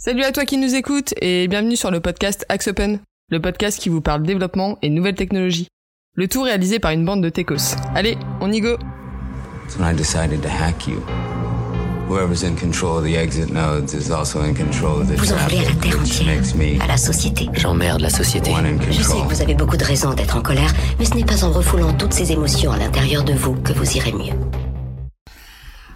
Salut à toi qui nous écoute et bienvenue sur le podcast Axe Open, le podcast qui vous parle développement et nouvelles technologies. Le tout réalisé par une bande de techos. Allez, on y go when I decided to hack you. Whoever's in control of the exit nodes is also in control of the Vous en voulez à la terre entière, à la société. J'emmerde la société. Je sais que vous avez beaucoup de raisons d'être en colère, mais ce n'est pas en refoulant toutes ces émotions à l'intérieur de vous que vous irez mieux.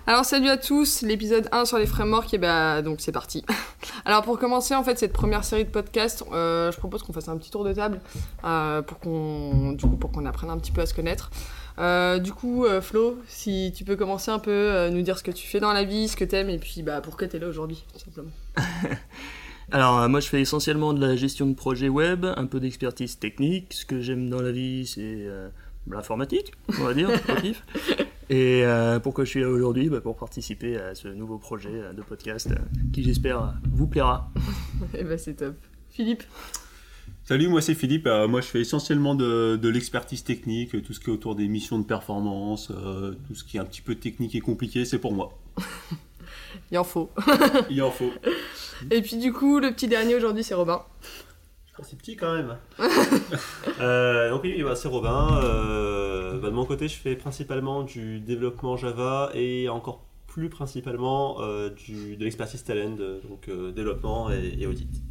Alors salut à tous, l'épisode 1 sur les frameworks, et bah donc c'est parti. Alors pour commencer en fait cette première série de podcasts, euh, je propose qu'on fasse un petit tour de table euh, pour qu'on du coup pour qu'on apprenne un petit peu à se connaître. Euh, du coup Flo, si tu peux commencer un peu, nous dire ce que tu fais dans la vie, ce que t'aimes et puis bah pourquoi t'es là aujourd'hui tout simplement. Alors, moi, je fais essentiellement de la gestion de projets web, un peu d'expertise technique. Ce que j'aime dans la vie, c'est l'informatique, on va dire. Et euh, pourquoi je suis là aujourd'hui Bah, Pour participer à ce nouveau projet euh, de podcast euh, qui, j'espère, vous plaira. et bah c'est top. Philippe Salut, moi c'est Philippe. Euh, moi je fais essentiellement de, de l'expertise technique, tout ce qui est autour des missions de performance, euh, tout ce qui est un petit peu technique et compliqué, c'est pour moi. Il en faut. Il en faut. Et puis du coup le petit dernier aujourd'hui c'est Robin. Oh, c'est petit quand même. Euh, donc oui, bah, c'est Robin. Euh, bah, de mon côté, je fais principalement du développement Java et encore plus principalement euh, de l'expertise talent, donc développement et, audit.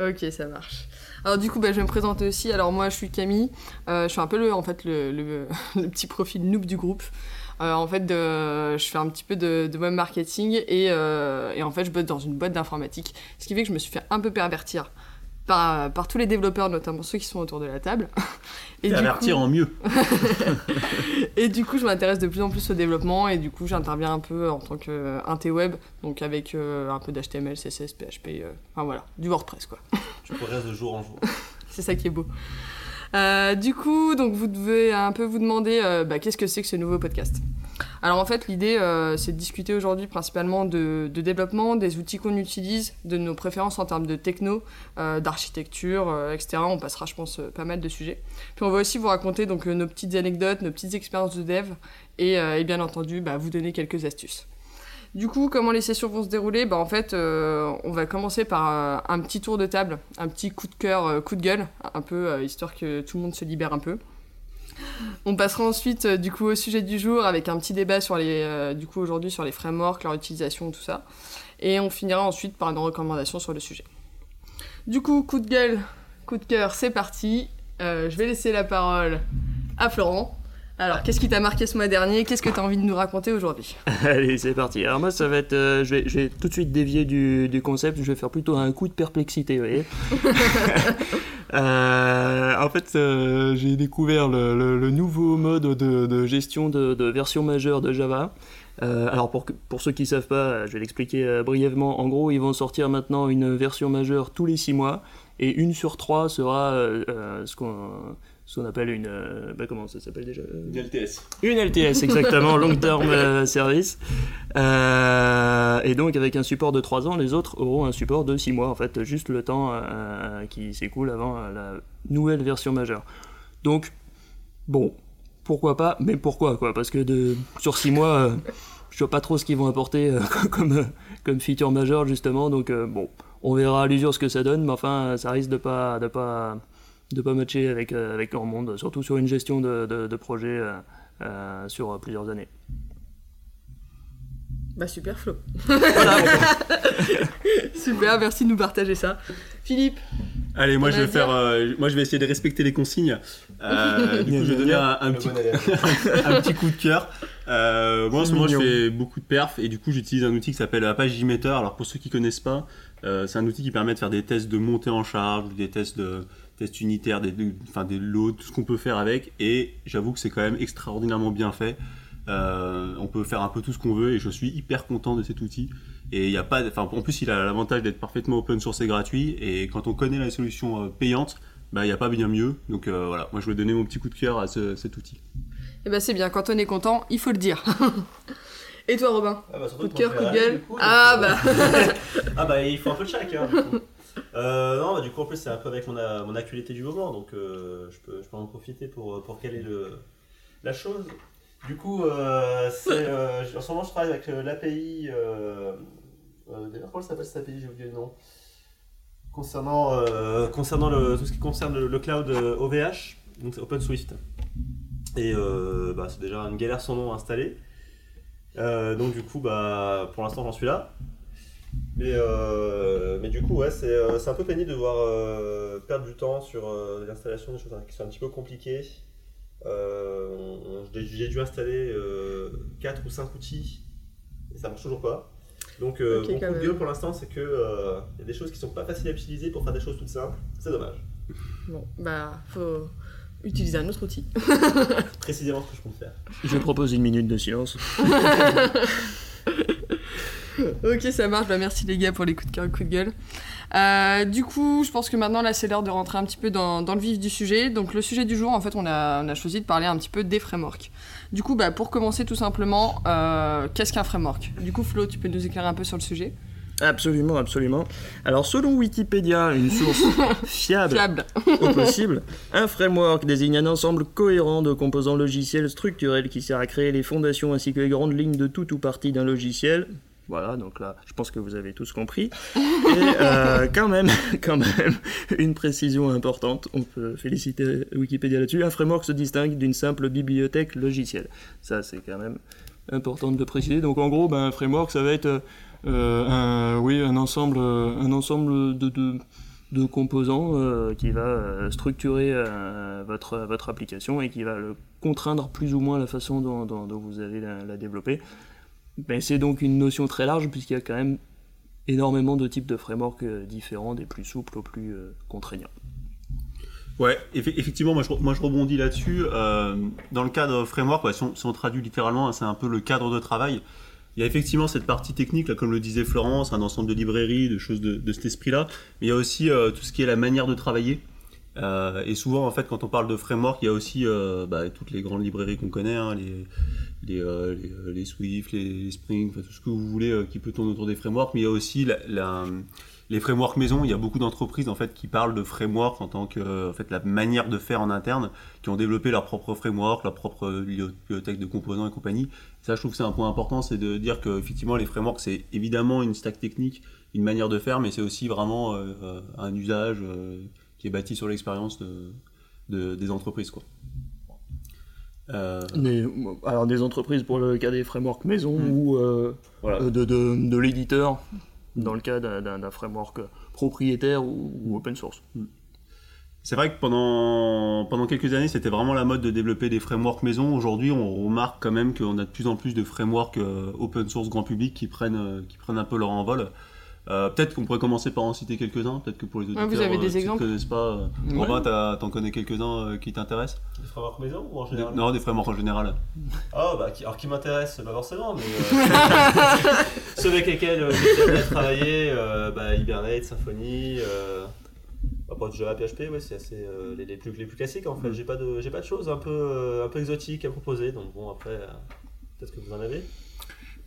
Ok, ça marche. Alors du coup, bah, je vais me présenter aussi. Alors moi, je suis Camille. Je suis un peu le, en fait, le, petit profil noob du groupe. En fait, je fais un petit peu de, de web marketing et, et en fait, je bosse dans une boîte d'informatique. Ce qui fait que je me suis fait un peu pervertir par, par tous les développeurs, notamment ceux qui sont autour de la table. Et avertir coup- en mieux. et du coup, je m'intéresse de plus en plus au développement et du coup, j'interviens un peu en tant qu'inté web, donc avec euh, un peu d'HTML, CSS, PHP, euh, enfin voilà, du WordPress quoi. Je progresse de jour en jour. C'est ça qui est beau. Euh, du coup, vous devez un peu vous demander euh, bah, qu'est-ce que c'est que ce nouveau podcast? Alors en fait, l'idée, euh, c'est de discuter aujourd'hui principalement de, développement, des outils qu'on utilise, de nos préférences en termes de techno, d'architecture, etc. On passera, je pense, pas mal de sujets. Puis on va aussi vous raconter donc nos petites anecdotes, nos petites expériences de dev, et, et bien entendu, bah, vous donner quelques astuces. Du coup, comment les sessions vont se dérouler? Bah, En fait, euh, on va commencer par euh, un petit tour de table, un petit coup de cœur, euh, coup de gueule, un peu histoire que tout le monde se libère un peu. On passera ensuite du coup au sujet du jour avec un petit débat sur les, du coup aujourd'hui sur les frameworks, leur utilisation, tout ça. Et on finira ensuite par une recommandation sur le sujet. Du coup, coup de gueule, coup de cœur, c'est parti. Je vais laisser la parole à Florent. Alors, qu'est-ce qui t'a marqué ce mois dernier? Qu'est-ce que tu as envie de nous raconter aujourd'hui? Allez, c'est parti. Alors, moi, ça va être. euh, je, vais, je vais tout de suite dévier du, du concept. Je vais faire plutôt un coup de perplexité, vous voyez. Euh, en fait, euh, j'ai découvert le, le- le nouveau mode de, de gestion de, de version majeure de Java. Alors pour, pour ceux qui savent pas, je vais l'expliquer brièvement. En gros, ils vont sortir maintenant une version majeure tous les 6 mois et une sur trois sera euh, ce qu'on ce qu'on appelle une euh, bah, comment ça s'appelle déjà Une LTS. une LTS, exactement, Long Term euh, Service. Euh, et donc, avec un support de 3 ans, les autres auront un support de 6 mois, en fait, juste le temps euh, qui s'écoule avant euh, la nouvelle version majeure. Donc, bon, pourquoi pas, mais pourquoi, quoi? Parce que de, sur 6 mois, euh, je vois pas trop ce qu'ils vont apporter euh, comme, euh, comme feature majeure, justement, donc euh, bon, on verra à l'usure ce que ça donne, mais enfin, ça risque de pas. De pas de pas matcher avec, euh, avec leur monde, surtout sur une gestion de, de, de projet euh, euh, sur plusieurs années. Bah super Flo. super, merci de nous partager ça. Philippe, Allez, moi je vais faire, euh, moi je vais essayer de respecter les consignes. Euh, du coup, je vais donner un, un petit, un petit coup de cœur. Euh, moi en ce moment, je fais beaucoup de perf et du coup, j'utilise un outil qui s'appelle Apache JMeter. Alors pour ceux qui connaissent pas, euh, c'est un outil qui permet de faire des tests de montée en charge, ou des tests de tests unitaires, des, des- enfin des loads, tout ce qu'on peut faire avec. Et j'avoue que c'est quand même extraordinairement bien fait. Euh, on peut faire un peu tout ce qu'on veut et je suis hyper content de cet outil. Et il y a pas, enfin en plus il a l'avantage d'être parfaitement open source et gratuit. Et quand on connaît la solution euh, payante, bah il n'y a pas bien mieux. Donc euh, voilà, moi je vais donner mon petit coup de cœur à ce- cet outil. eh ben c'est bien, quand on est content, il faut le dire. Et toi Robin Ah bah, Coup de cœur, coup de gueule coup, Ah bah ah bah il faut un peu de. Hein, coup. Euh, non, bah, du coup en plus c'est un peu avec mon, actualité du moment, donc euh, je, peux, je peux en profiter pour, pour caler le, la chose. Du coup, euh, euh, en ce moment je travaille avec euh, l'API euh, D'ailleurs, comment s'appelle cette API J'ai oublié le nom. Concernant, concernant tout ce qui concerne le, cloud OVH, donc c'est OpenSwift. Et bah, c'est déjà une galère son nom à installer. donc du coup, bah, pour l'instant, j'en suis là. Mais, euh, mais du coup, ouais, c'est euh, un peu pénible de devoir euh, perdre du temps sur l'installation des choses qui sont un petit peu compliquées. J'ai dû installer 4 ou 5 outils et ça marche toujours pas. Donc, mon coup de gueule pour l'instant, c'est qu'il y a des choses qui sont pas faciles à utiliser pour faire des choses toutes simples. C'est dommage. Bon, bah, faut utiliser un autre outil. Précisément ce que je compte faire. Je propose une minute de silence. ok, ça marche. Bah, merci les gars pour les coups de cœur et coups de gueule. Euh, du coup, je pense que maintenant, là, c'est l'heure de rentrer un petit peu dans, le vif du sujet. Donc, le sujet du jour, en fait, on a, on a choisi de parler un petit peu des frameworks. Du coup, bah, pour commencer, tout simplement, euh, qu'est-ce qu'un framework? Du coup, Flo, tu peux nous éclairer un peu sur le sujet? Absolument, absolument. Alors, selon Wikipédia, une source fiable, fiable. au possible, un framework désigne un ensemble cohérent de composants logiciels structurels qui sert à créer les fondations ainsi que les grandes lignes de tout ou partie d'un logiciel, voilà, donc là, je pense que vous avez tous compris. Et euh, quand même, quand même, une précision importante, on peut féliciter Wikipédia là-dessus, un framework se distingue d'une simple bibliothèque logicielle. Ça, c'est quand même important de le préciser. Donc en gros, ben, un framework, ça va être euh, un, oui, un ensemble, un ensemble de, de, composants euh, qui va structurer votre, votre application et qui va le contraindre plus ou moins la façon dont, vous allez la développer. Ben, c'est donc une notion très large puisqu'il y a quand même énormément de types de frameworks euh, différents, des plus souples aux plus euh, contraignants. Ouais, effectivement, moi je, rebondis là-dessus. Euh, dans le cadre framework, si, on, traduit littéralement, hein, c'est un peu le cadre de travail. Il y a effectivement cette partie technique, là, comme le disait Florence, un ensemble de librairies, de choses de, cet esprit-là. Mais il y a aussi tout ce qui est la manière de travailler. Et souvent, en fait, quand on parle de framework, il y a aussi bah, toutes les grandes librairies qu'on connaît, hein, les, euh, euh, les, Swift, les, Spring, tout ce que vous voulez euh, qui peut tourner autour des frameworks, mais il y a aussi les frameworks maison. Il y a beaucoup d'entreprises en fait qui parlent de framework en tant que en fait la manière de faire en interne, qui ont développé leur propre framework, leur propre bibliothèque de composants et compagnie. Ça, je trouve que c'est un point important, c'est de dire que effectivement les frameworks c'est évidemment une stack technique, une manière de faire, mais c'est aussi vraiment un usage qui est bâti sur l'expérience de, des entreprises quoi. Euh, alors des entreprises pour le cas des frameworks maison hmm. ou euh, euh, de, de, l'éditeur dans le cas d'un framework propriétaire ou, open source. Hmm. C'est vrai que pendant, pendant quelques années, c'était vraiment la mode de développer des frameworks maison. Aujourd'hui, on remarque quand même qu'on a de plus en plus de frameworks open source grand public qui prennent, qui prennent un peu leur envol. Euh, peut-être qu'on pourrait commencer par en citer quelques-uns, peut-être que pour les auditeurs vous avez des euh, exemples. qui ne connaissent pas, euh, Robin, t'en connais quelques-uns qui t'intéressent? Des frameworks maison ou en général? Non, des frameworks en général. Ah, bah, qui, alors qui m'intéressent, pas forcément, mais ceux avec lesquels j'ai travaillé, bah, Hibernate, Symfony, bah, Java, PHP, ouais, c'est assez les, plus, les plus classiques en fait. Mm. J'ai pas de, j'ai pas de choses un peu, un peu exotiques à proposer, donc bon, après, peut-être que vous en avez.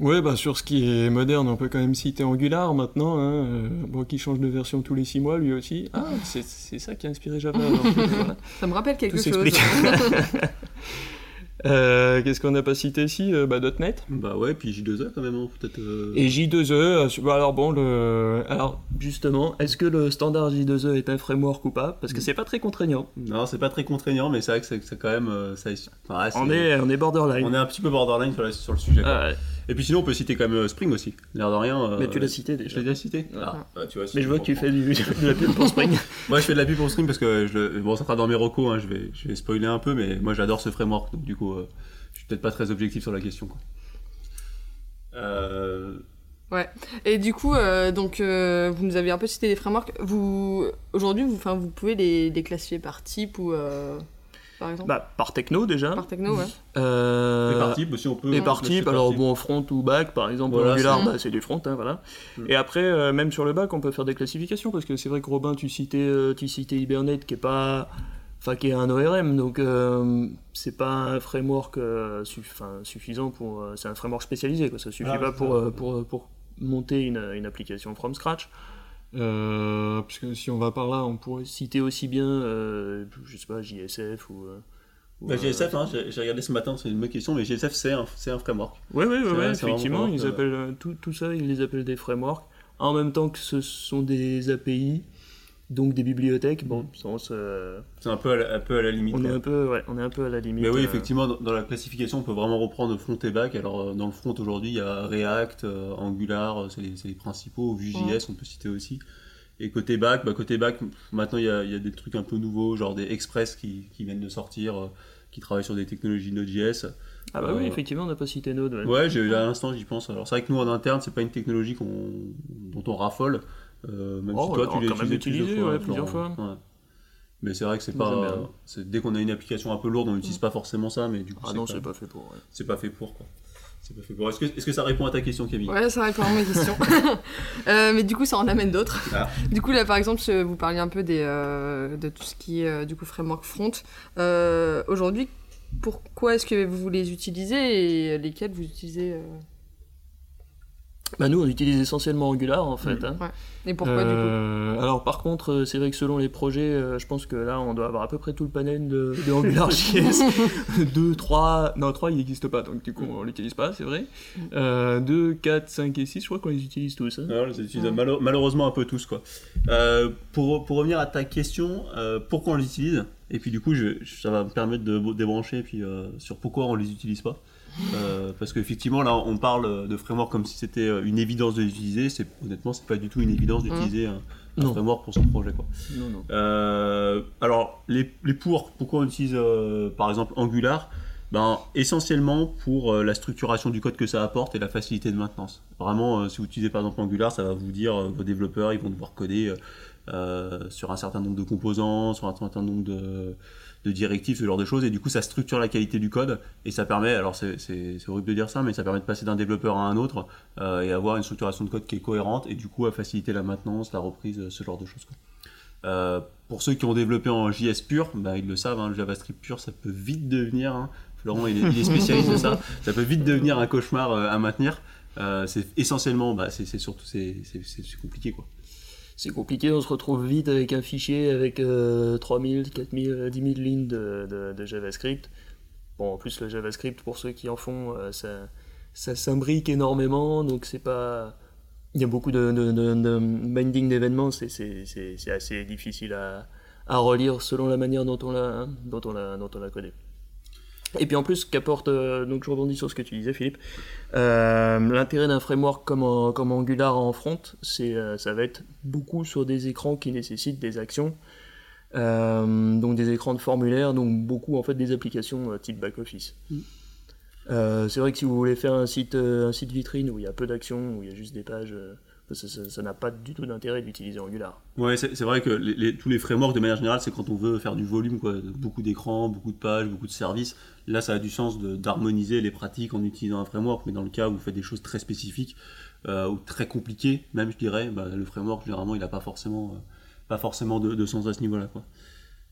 Ouais, bah sur ce qui est moderne, on peut quand même citer Angular maintenant, hein, euh, qui change de version tous les six mois lui aussi. Ah, c'est ça qui a inspiré Java. Ça me rappelle quelque chose. Euh, qu'est-ce qu'on n'a pas cité ici euh, bah, .NET. Bah ouais, puis J2E quand même, hein, peut-être. Et J2E, bah, alors bon, le... alors justement, est-ce que le standard J2E est un framework ou pas? Parce que c'est pas très contraignant. Non, c'est pas très contraignant, mais c'est vrai que c'est quand même. Ça, on, est, on est borderline. On est un petit peu borderline sur, sur le sujet. Ah, ouais. Et puis sinon, on peut citer quand même euh, Spring aussi. L'air de rien. Euh, mais tu l'as cité déjà. Je l'ai déjà cité ah, bah, tu vois, Mais je vois que tu fais du, de la pub pour Spring. moi, je fais de la pub pour Spring parce que je le... bon, ça sera dans mes recos. Hein, je, vais, je vais spoiler un peu, mais moi, j'adore ce framework. Donc, du coup, euh, je suis peut-être pas très objectif sur la question. Quoi. Ouais. Et du coup, donc, vous nous avez un peu cité des frameworks. Vous, aujourd'hui, vous, vous pouvez les, les classifier par type ou par exemple bah, Par techno déjà. Par techno, ouais. Euh, et par type aussi, on peut. Et par type, alors bon, front ou back, par exemple, Angular, bah, c'est du front, hein, voilà. Mm. Et après, euh, même sur le back, on peut faire des classifications, parce que c'est vrai que Robin, tu citais, euh, tu citais Hibernate qui est pas. Enfin, qui est un ORM, donc c'est pas un framework suffisant pour. c'est un framework spécialisé, quoi. Ça suffit ah, pas pour, pour, pour, monter une, une application from scratch. Euh, parce que si on va par là, on pourrait citer aussi bien, euh, je sais pas, JSF ou. Euh, bah, JSF, hein, j'ai regardé ce matin, c'est une bonne question, mais JSF c'est un, un, framework. Oui, oui, oui, effectivement, ils appellent tout, tout, ça, ils les appellent des frameworks. en même temps que ce sont des API, donc des bibliothèques. Bon, c'est un peu à la, un peu à la limite. On est un peu, ouais, on est un peu à la limite. Mais oui, effectivement, dans, la classification, on peut vraiment reprendre front et back. Alors dans le front aujourd'hui, il y a React, Angular, c'est les, les, principaux. Vue.js, on peut citer aussi. Et côté back, bah, côté back, maintenant il y a, y a, des trucs un peu nouveaux, genre des Express qui, qui viennent de sortir, qui travaillent sur des technologies Node.js. Ah bah oui, effectivement, on n'a pas cité Node. Ouais, ouais j'ai, à l'instant, j'y pense. Alors c'est vrai que nous, en interne, c'est pas une technologie dont on raffole. Euh, même oh, si toi, tu l'as utilisé, plusieurs fois. Ouais, plusieurs fois. Ouais. Mais c'est vrai que c'est pas. Dès qu'on a une application un peu lourde, on n'utilise pas forcément ça, mais du coup. Ah non, c'est pas fait pour. Ouais. C'est pas fait pour, quoi. C'est pas fait pour. Est-ce que, est-ce que ça répond à ta question, Camille? Ouais, ça répond à ma question. euh, mais du coup, ça en amène d'autres. Ah. Du coup, là, par exemple, vous parliez un peu des, euh, de tout ce qui est euh, du coup framework front. Euh, aujourd'hui, pourquoi est-ce que vous les utilisez et lesquels vous utilisez bah nous, on utilise essentiellement Angular en fait. Hein. Ouais. Et pourquoi du coup euh, Alors par contre, euh, c'est vrai que selon les projets, euh, je pense que là, on doit avoir à peu près tout le panel de, de AngularJS. 2, 3, non 3 il n'existe pas, donc du coup on l'utilise pas, c'est vrai. 2, 4, 5 et 6, je crois qu'on les utilise tous. Hein. on les utilise malheureusement un peu tous. quoi. pour, pour revenir à ta question, pourquoi on les utilise? Et puis du coup, je, ça va me permettre de débrancher puis, sur pourquoi on les utilise pas. Euh, parce qu'effectivement, là, on parle de framework comme si c'était euh, une évidence de l'utiliser. C'est, honnêtement, c'est pas du tout une évidence d'utiliser un, framework pour son projet. Quoi. Non, non. Euh, alors, les, les, pour, pourquoi on utilise par exemple Angular? Ben, Essentiellement pour la structuration du code que ça apporte et la facilité de maintenance. Vraiment, si vous utilisez par exemple Angular, ça va vous dire vos développeurs ils vont devoir coder sur un certain nombre de composants, sur un certain nombre de directives, ce genre de choses, et du coup ça structure la qualité du code, et ça permet, alors c'est horrible de dire ça, mais ça permet de passer d'un développeur à un autre, euh, et avoir une structuration de code qui est cohérente, et du coup à faciliter la maintenance, la reprise, ce genre de choses. Euh, pour ceux qui ont développé en JS pur, bah, ils le savent, hein, le JavaScript pur, ça peut vite devenir, hein, Florent il est, spécialiste de ça, ça peut vite devenir un cauchemar euh, à maintenir. c'est essentiellement, bah, c'est surtout c'est compliqué quoi c'est compliqué, on se retrouve vite avec un fichier avec 3000, 4000, 10 000 lignes de, JavaScript. Bon, en plus, le JavaScript, pour ceux qui en font, euh, ça, ça s'imbrique énormément, donc c'est pas. Il y a beaucoup de, de binding d'événements, c'est assez difficile à, à, relire selon la manière dont on l'a dont on l'a codé. Et puis en plus, qu'apporte, euh, donc je rebondis sur ce que tu disais Philippe, euh, l'intérêt d'un framework comme, comme Angular en front, c'est euh, ça va être beaucoup sur des écrans qui nécessitent des actions, donc des écrans de formulaire, donc beaucoup en fait des applications type back-office. Mm. c'est vrai que si vous voulez faire un site, un site vitrine où il y a peu d'actions, où il y a juste des pages ça n'a pas du tout d'intérêt d'utiliser Angular. Ouais, c'est vrai que tous les frameworks, de manière générale, c'est quand on veut faire du volume, quoi, beaucoup d'écrans, beaucoup de pages, beaucoup de services. Là, ça a du sens d'harmoniser les pratiques en utilisant un framework, mais dans le cas où vous faites des choses très spécifiques euh, ou très compliquées, même je dirais, bah, le framework, généralement, il n'a pas forcément, euh, pas forcément de, sens à ce niveau-là.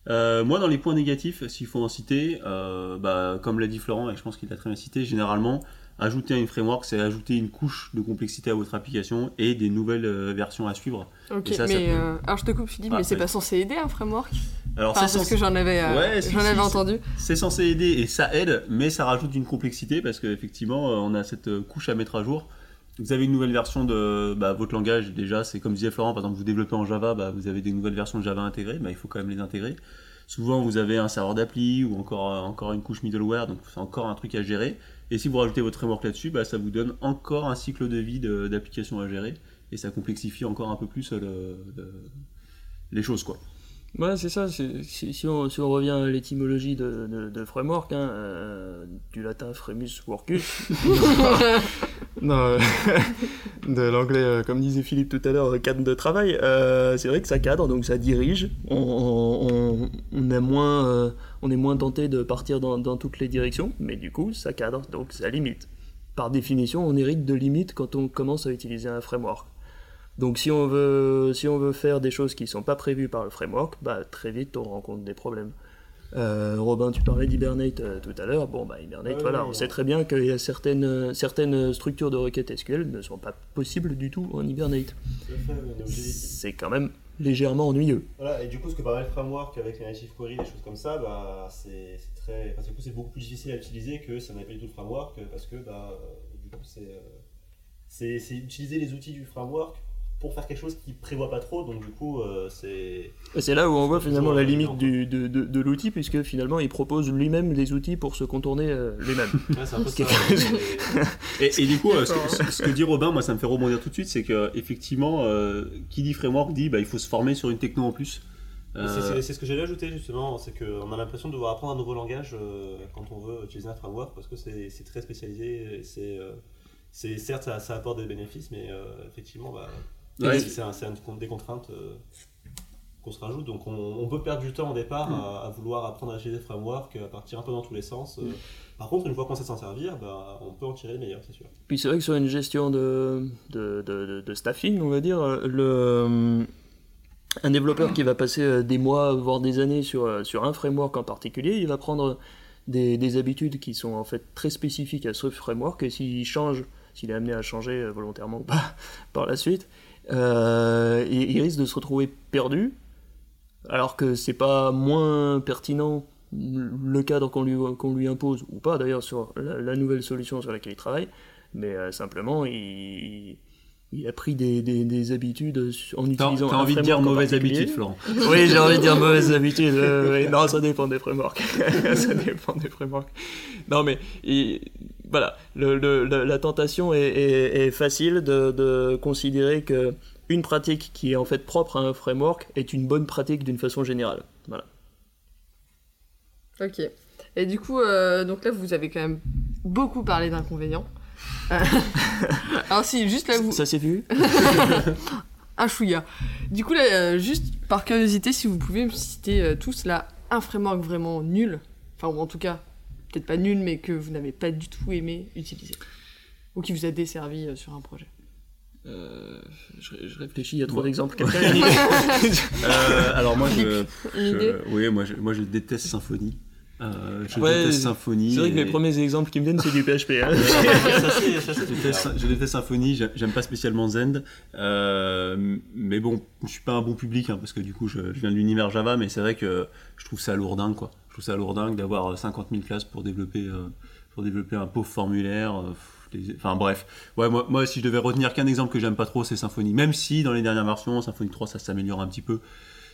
Euh, moi, dans les points négatifs, s'il faut en citer, bah, comme l'a dit Florent, et je pense qu'il l'a très bien cité, généralement, Ajouter une framework, c'est ajouter une couche de complexité à votre application et des nouvelles euh, versions à suivre. Ok, mais euh, alors je te coupe Philippe, mais c'est pas censé aider un framework? Alors c'est parce que j'en avais, euh, j'en avais entendu. C'est censé aider et ça aide, mais ça rajoute une complexité parce qu'effectivement on a cette couche à mettre à jour. Vous avez une nouvelle version de bah, votre langage déjà, c'est comme disait Florent, par exemple vous développez en Java, bah, vous avez des nouvelles versions de Java intégrées, bah, il faut quand même les intégrer. Souvent vous avez un serveur d'appli ou encore, encore une couche middleware, donc c'est encore un truc à gérer. Et si vous rajoutez votre framework là-dessus, bah, ça vous donne encore un cycle de vie d'application à gérer et ça complexifie encore un peu plus euh, les choses. quoi. Ouais, c'est ça. Si, si, on, revient à l'étymologie de, framework, hein, euh, du latin fremus workus, non, euh, de l'anglais, euh, comme disait Philippe tout à l'heure, cadre de travail, c'est vrai que ça cadre, donc ça dirige. On, est, moins, tenté de partir dans, dans toutes les directions, mais du coup, ça cadre, donc ça limite. Par définition, on hérite de limites quand on commence à utiliser un framework. Donc si on veut, si on veut faire des choses qui ne sont pas prévues par le framework, bah, très vite on rencontre des problèmes. Euh, Robin, tu parlais d'Hibernate euh, tout à l'heure. Bon, bah, Hibernate, voilà, on sait très bien qu'il y a certaines, certaines structures de requêtes SQL ne sont pas possibles du tout en Hibernate. C'est quand même légèrement ennuyeux. Voilà, et du coup, ce que permet le framework avec les native query, des choses comme ça, bah, c'est très, enfin, c'est beaucoup plus difficile à utiliser que ça n'a pas du tout le framework parce que bah, du coup, c'est, c'est utiliser les outils du framework pour faire quelque chose qui prévoit pas trop, donc du coup, euh, c'est. C'est là où on voit finalement la limite du, de, de, de l'outil, puisque finalement il propose lui-même les outils pour se contourner euh, lui-même. Ouais, c'est un peu ça. Et, et du coup, euh, ce, que- ce que dit Robin, moi ça me fait rebondir tout de suite, c'est que effectivement, euh, qui dit framework dit bah, il faut se former sur une techno en plus. Euh, c'est- ce que j'allais ajouter justement, c'est qu'on a l'impression de devoir apprendre un nouveau langage euh, quand on veut utiliser un framework parce que c'est très spécialisé. et C'est euh, certes ça, ça apporte des bénéfices, mais euh, effectivement, bah, Ouais. c'est un- des contraintes euh, qu'on se rajoute. Donc on, on peut perdre du temps au départ à, à vouloir apprendre à utiliser des frameworks, à partir un peu dans tous les sens. euh. Par contre, une fois qu'on sait s'en servir, bah, on peut en tirer le meilleur, c'est sûr. Puis c'est vrai que sur une gestion de, de, de, staffing, on va dire, euh, le, un développeur qui va passer euh, des mois, voire des années sur, euh, sur un framework en particulier, il va prendre des, des habitudes qui sont en fait très spécifiques à ce framework, et s'il change, s'il est amené à changer euh, volontairement ou pas par la suite, euh, il, il risque de se retrouver perdu, alors que c'est pas moins pertinent le cadre qu'on lui, qu'on lui impose, ou pas d'ailleurs sur la, la nouvelle solution sur laquelle il travaille, mais euh, simplement il, il a pris des, des, des habitudes en utilisant t'as envie de dire mauvaise habitude, Florent. Oui, j'ai envie de dire mauvaise habitude. euh. Non, ça dépend des frameworks. ça dépend des frameworks. Non, mais il- voilà, le, le- la, tentation est, est- est facile de, de considérer que une pratique qui est en fait propre à un framework est une bonne pratique d'une façon générale. Voilà. Ok. Et du coup, euh, donc là, vous avez quand même beaucoup parlé d'inconvénients. Euh, Alors si, juste là, vous... Ça s'est vu Un chouïa. Du coup, là, euh, juste par curiosité, si vous pouvez me citer euh, tous là un framework vraiment nul, enfin ou en tout cas, peut-être pas nul, mais que vous n'avez pas du tout aimé utiliser, ou qui vous a desservi euh, sur un projet. Euh, je, je réfléchis, il y a trop Ouais. d'exemples. Euh, alors moi je, je- oui moi je, moi je déteste Symfony. Euh, je Ouais, déteste Symfony. C'est vrai que les premiers exemples qui me viennent, c'est du PHP. hein. Je déteste, je déteste Symfony, j'ai- j'aime pas spécialement Zend, euh, mais bon, je suis pas un bon public hein, parce que du coup je, je viens de l'univers Java, mais c'est vrai que je trouve ça lourdingue quoi. Trouve ça lourdingue d'avoir 50 000 classes pour développer, euh, pour développer un pauvre formulaire. euh, les- Enfin bref, ouais, moi, moi si je devais retenir qu'un exemple que j'aime pas trop, c'est Symfony. Même si dans les dernières versions, Symfony 3 ça s'améliore un petit peu,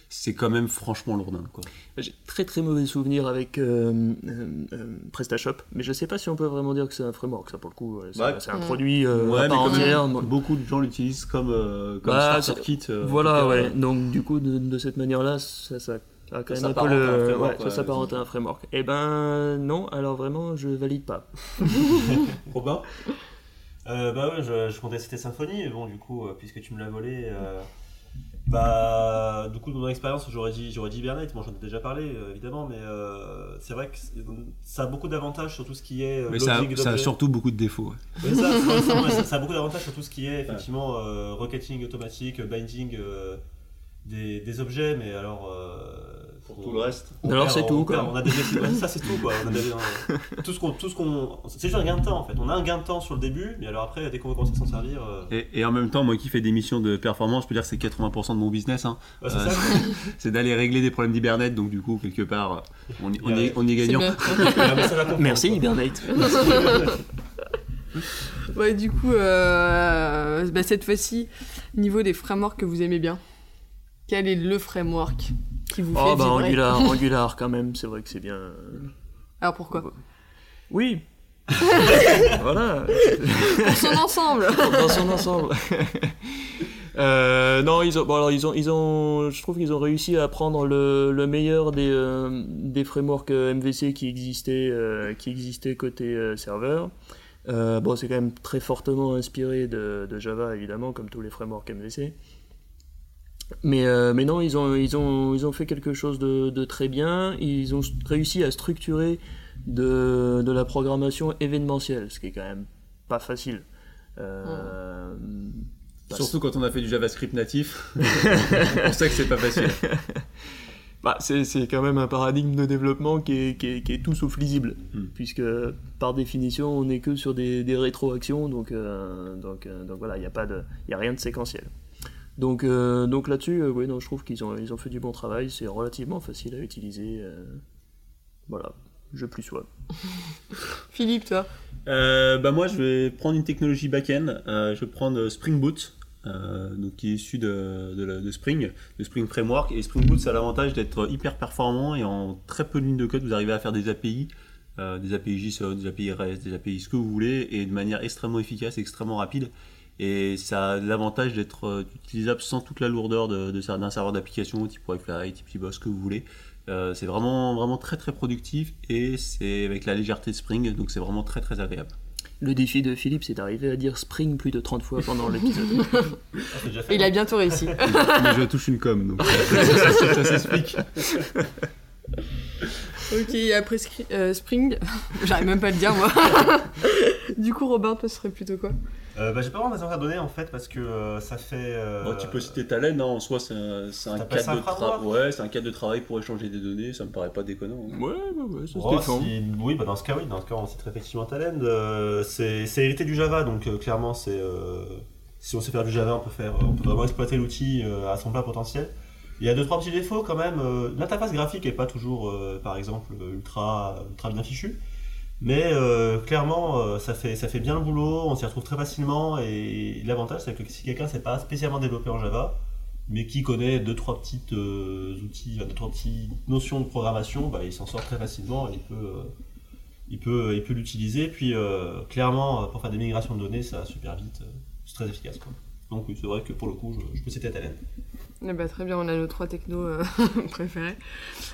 c'est quand même franchement lourdingue quoi. J'ai très très mauvais souvenir avec euh, euh, euh, PrestaShop, mais je sais pas si on peut vraiment dire que c'est un framework, ça pour le coup. ouais, C'est un produit euh, ouais, à mais part quand même, entière. Beaucoup de gens l'utilisent comme, euh, comme Bah, starter kit. euh, Voilà, ouais. euh, Donc du coup, de, de cette manière-là, ça, ça a quand Ça même un peu s'apparente à un ouais, ça s'apparente à un framework. Eh ben non, alors vraiment, je valide pas. Robin? Euh, Bah ouais, je, je comptais citer Symfony, mais bon, du coup, euh, puisque tu me l'as volé, euh, bah, du coup, de mon expérience, j'aurais dit, j'aurais dit Hibernate. Moi, j'en ai déjà parlé, évidemment, mais euh, c'est vrai que ça a beaucoup d'avantages sur tout ce qui est. Mais ça, ça a surtout beaucoup de défauts. ouais. Mais ça, ça, ça, ça- ça a beaucoup d'avantages sur tout ce qui est effectivement euh, requêting automatique, binding euh, des, des objets, mais alors. euh, Pour tout le reste. on Alors, c'est tout, on quoi. perd- On a des ça c'est tout quoi. On a des- tout ce qu'on, tout ce qu'on, c'est juste un gain de temps en fait. On a un gain de temps sur le début, mais alors après dès qu'on va commencer à s'en servir, euh, Et, et en même temps, moi qui fais des missions de performance, je peux dire que c'est 80% de mon business. hein. c'est Euh, ça. c'est d'aller régler des problèmes d'Hibernate, donc du coup, quelque part, on, y- on, est, on y est C'est gagnant. Merci. Hibernate. Ouais, du coup, euh, bah, cette fois-ci, niveau des frameworks que vous aimez bien, quel est le framework? Qui vous Oh fait bah vibrer Angular, Angular quand même, c'est vrai que c'est bien. Alors pourquoi? Oui. voilà. Pour son ensemble dans son ensemble. Euh, non, ils ont, bon, alors ils ont, ils ont, je trouve qu'ils ont réussi à prendre le, le meilleur des, euh, des frameworks euh, MVC qui existaient, euh, qui existaient côté serveur. Bon, c'est quand même très fortement inspiré de, de Java, évidemment, comme tous les frameworks MVC. Mais, euh, mais non, ils ont, ils, ont, ils ont fait quelque chose de, de très bien. Ils ont réussi à structurer de, de la programmation événementielle, ce qui est quand même pas facile. Euh, Surtout quand on a fait du JavaScript natif, on sait que c'est pas facile. Bah, c'est, quand même un paradigme de développement qui est, qui est, qui est tout sauf lisible, Hmm. puisque par définition on n'est que sur des, des rétroactions, donc, euh, donc, euh, donc voilà, il n'y a, pas de- y a rien de séquentiel. Donc, euh, donc là-dessus, euh, oui, non, je trouve qu'ils ont, ils ont fait du bon travail, c'est relativement facile à utiliser. euh, voilà, je plus sois. Philippe, toi? Euh, bah moi, je vais prendre une technologie back-end. Euh, je vais prendre Spring Boot. donc qui est issu de, de, Spring, de Spring Framework. Et Spring Boot, ça a l'avantage d'être hyper performant et en très peu de lignes de code, vous arrivez à faire des API, des API JSON, des API REST, des API ce que vous voulez, et de manière extrêmement efficace, extrêmement rapide. Et ça a l'avantage d'être utilisable sans toute la lourdeur d'un de, serveur d'application type Wi-Fi, type Boss, ce que vous voulez. Euh, c'est vraiment, vraiment très très productif et c'est avec la légèreté de Spring, donc c'est vraiment très très agréable. Le défi de Philippe, c'est d'arriver à dire Spring plus de 30 fois pendant l'épisode. Il a bientôt réussi. Mais je touche une com, donc ça, s'explique. Ok, après euh, Spring, j'arrive même pas à le dire moi. du coup, Robin, toi, ce serait plutôt quoi? Euh, bah, j'ai pas vraiment d'exemple à donner en fait parce que euh, ça fait. Euh, tu peux citer Talend, hein, en soi c'est un, un cadre de travail. Ouais, c'est un cadre de travail pour échanger des données, ça me paraît pas déconnant. Hein. Ouais, ouais, ouais, ça oh, si... Oui, bah, dans ce cas, oui, dans ce cas on citerait effectivement Talend. c'est hérité du Java donc clairement c'est. si on sait faire du Java, on peut, faire, on peut vraiment exploiter l'outil à son plein potentiel. Il y a deux trois petits défauts quand même. L'interface graphique est pas toujours, par exemple, ultra, ultra bien fichue. Mais euh, clairement, euh, ça, fait, ça fait bien le boulot, on s'y retrouve très facilement. Et l'avantage, c'est que si quelqu'un ne s'est pas spécialement développé en Java, mais qui connaît deux trois petites euh, outils, deux trois petites notions de programmation, bah, il s'en sort très facilement et il peut, il peut, il peut l'utiliser. Puis clairement, pour faire des migrations de données, ça va super vite, c'est très efficace. Donc c'est vrai que pour le coup, je, peux citer Talent. Eh ben, très bien, on a nos trois technos préférés.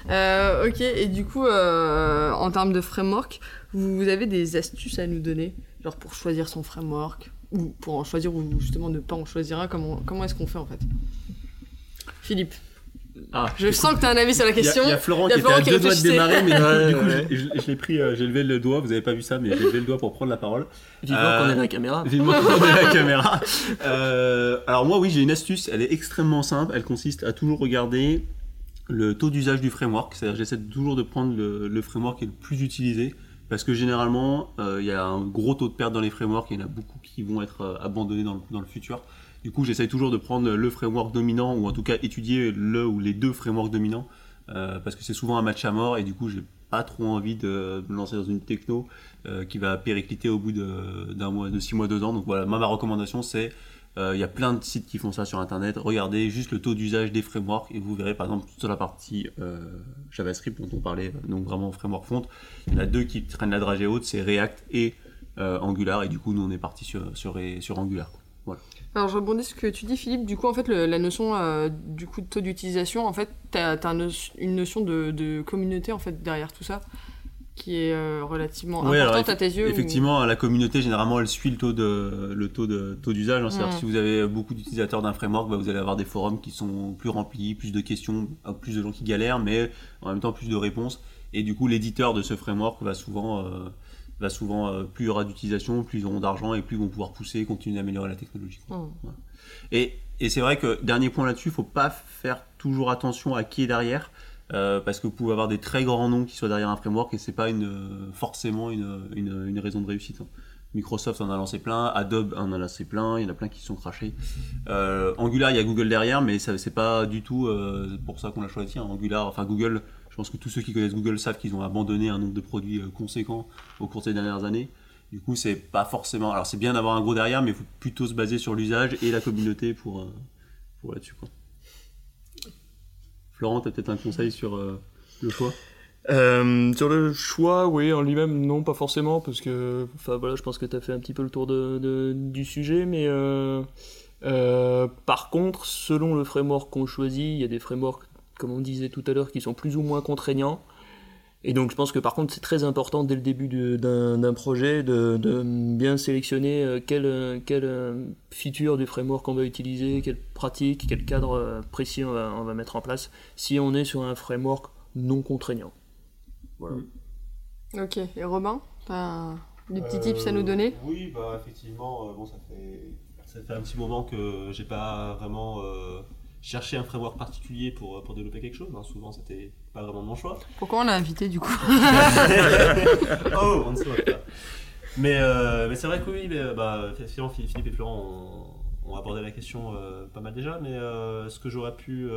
ok, et du coup, en termes de framework, vous avez des astuces à nous donner, genre pour choisir son framework, ou pour en choisir, ou justement ne pas en choisir un, comment, comment est-ce qu'on fait en fait? Philippe ah, je sens que tu as un avis sur la question. Il y, a Florent qui était à deux doigts de démarrer, mais du coup, je, l'ai pris, euh, j'ai levé le doigt, vous avez pas vu ça, mais j'ai levé le doigt pour prendre la parole. Vivement qu'on ait la caméra. Vivement qu'on ait la caméra. Euh, alors moi, oui, j'ai une astuce, elle est extrêmement simple, elle consiste à toujours regarder le taux d'usage du framework, c'est-à-dire j'essaie toujours de prendre le, le framework qui est le plus utilisé, parce que généralement, euh, il y a un gros taux de perte dans les frameworks, il y en a beaucoup qui vont être euh, abandonnés dans le, futur. Du coup, j'essaye toujours de prendre le framework dominant, ou en tout cas étudier le ou les deux frameworks dominants, euh, parce que c'est souvent un match à mort, et du coup, j'ai pas trop envie de me lancer dans une techno qui va péricliter au bout d'un mois, de six mois, deux ans. Donc voilà, ma recommandation, c'est il euh, y a plein de sites qui font ça sur internet. Regardez juste le taux d'usage des frameworks et vous verrez par exemple sur la partie euh, JavaScript dont on parlait, donc vraiment framework front. Il y en a deux qui traînent la dragée haute, c'est React et euh, Angular. Et du coup, nous on est parti sur Angular. Voilà. Alors je rebondis sur ce que tu dis Philippe, du coup en fait la notion du coup de taux d'utilisation, en fait tu as, une notion de, de, communauté en fait derrière tout ça qui est euh, relativement importante à tes yeux Effectivement, la communauté, généralement, elle suit le taux de le taux de taux d'usage. Hein. C'est-à-dire si vous avez beaucoup d'utilisateurs d'un framework, bah, vous allez avoir des forums qui sont plus remplis, plus de questions, plus de gens qui galèrent, mais en même temps plus de réponses. Et du coup, l'éditeur de ce framework va souvent euh, va souvent euh, plus il y aura d'utilisation, plus ils auront d'argent et plus ils vont pouvoir pousser, continuer d'améliorer la technologie. Et, et c'est vrai que dernier point là-dessus, il faut pas faire toujours attention à qui est derrière. Euh, parce que vous pouvez avoir des très grands noms qui soient derrière un framework et c'est pas une, forcément une, une, raison de réussite. Hein. Microsoft en a lancé plein, Adobe en a lancé plein, il y en a plein qui sont crachés. Euh, Angular, il y a Google derrière, mais c'est pas du tout euh, pour ça qu'on l'a choisi. Hein. Angular, enfin Google, je pense que tous ceux qui connaissent Google savent qu'ils ont abandonné un nombre de produits conséquents au cours des dernières années. Du coup, c'est pas forcément. Alors, c'est bien d'avoir un gros derrière, mais il faut plutôt se baser sur l'usage et la communauté pour, pour là-dessus. Florent, tu as peut-être un conseil sur euh, le choix? Euh, sur le choix, oui, en lui-même, non, pas forcément, parce que, voilà, je pense que tu as fait un petit peu le tour de, du sujet, mais euh, par contre, selon le framework qu'on choisit, il y a des frameworks, comme on disait tout à l'heure, qui sont plus ou moins contraignants, et donc je pense que par contre c'est très important dès le début d'un projet de, bien sélectionner euh, quelle, quelle euh, feature du framework on va utiliser, quelle pratique, quel cadre euh, précis on va, mettre en place si on est sur un framework non contraignant. Voilà. Ok, et as des petits tips à nous donner? Oui, bah effectivement, bon, ça, fait, ça fait un petit moment que j'ai pas vraiment chercher un framework particulier pour, pour développer quelque chose. Hein. Souvent, c'était pas vraiment mon choix. Pourquoi on l'a invité du coup Oh, on ne sait pas. Mais, euh, mais c'est vrai que oui, mais, bah, Philippe et Florent ont, abordé la question euh, pas mal déjà, mais euh, ce que j'aurais pu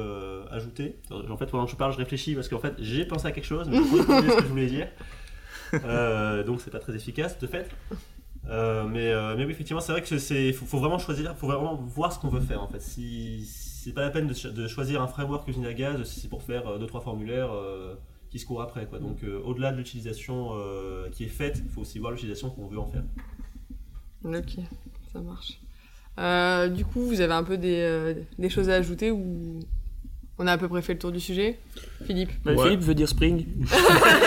ajouter, en fait, pendant que je parle, je réfléchis parce qu'en fait, j'ai pensé à quelque chose, mais je ne sais pas ce que je voulais dire. donc, c'est pas très efficace de fait. mais, mais oui, effectivement, c'est vrai que c'est faut, vraiment choisir, faut vraiment voir ce qu'on veut faire en fait. Si, c'est pas la peine de, choisir un framework usine à gaz si c'est pour faire deux trois formulaires qui se courent après quoi. Donc au-delà de l'utilisation qui est faite, il faut aussi voir l'utilisation qu'on veut en faire. Ok, ça marche. du coup, vous avez un peu des, des choses à ajouter ou on a à peu près fait le tour du sujet? Philippe? Bah, Philippe veut dire spring.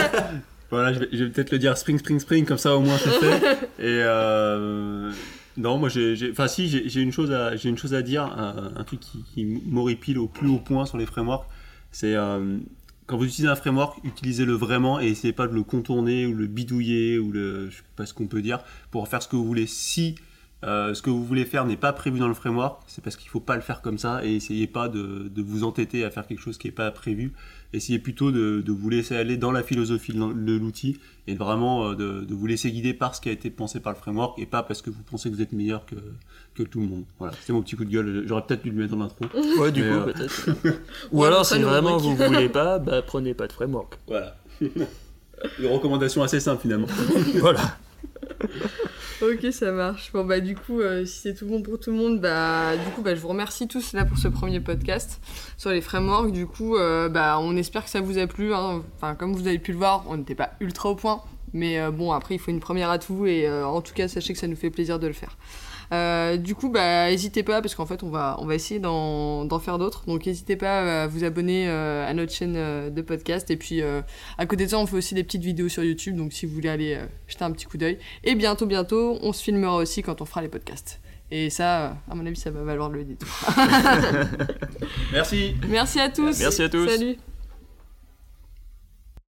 voilà, je vais, peut-être le dire spring, spring, spring, comme ça au moins c'est fait. Et euh, non, moi j'ai, enfin si, j'ai une chose à, dire, un, truc qui, qui m'horripile au plus haut point sur les frameworks, c'est euh, quand vous utilisez un framework, utilisez-le vraiment et essayez pas de le contourner ou le bidouiller ou le, je sais pas ce qu'on peut dire, pour faire ce que vous voulez. Si euh, ce que vous voulez faire n'est pas prévu dans le framework, c'est parce qu'il ne faut pas le faire comme ça et essayez pas de, vous entêter à faire quelque chose qui n'est pas prévu. Essayez plutôt de, vous laisser aller dans la philosophie de l'outil et vraiment euh, de, vous laisser guider par ce qui a été pensé par le framework et pas parce que vous pensez que vous êtes meilleur que, que tout le monde. Voilà, c'était mon petit coup de gueule. J'aurais peut-être dû le mettre en intro. Ouais, du coup, euh, peut-être. Ou alors, si vraiment vous voulez pas, bah, prenez pas de framework. Voilà. Une recommandation assez simple finalement. voilà. Ok, ça marche. Bon, bah, du coup, euh, si c'est tout bon pour tout le monde, bah, du coup, bah, je vous remercie tous là pour ce premier podcast sur les frameworks. Du coup, euh, bah, on espère que ça vous a plu. Hein. Enfin, comme vous avez pu le voir, on n'était pas ultra au point. Mais euh, bon, après, il faut une première à tout. Et en tout cas, sachez que ça nous fait plaisir de le faire. Euh, du coup, bah, n'hésitez pas, parce qu'en fait, on va, on va essayer d'en faire d'autres. Donc, n'hésitez pas à vous abonner euh, à notre chaîne euh, de podcast. Et puis, à côté de ça, on fait aussi des petites vidéos sur YouTube. Donc, si vous voulez aller jeter un petit coup d'œil. Et bientôt, bientôt, on se filmera aussi quand on fera les podcasts. Et ça, à mon avis, ça va valoir le détour. Merci. Merci à tous. Merci à tous. Salut.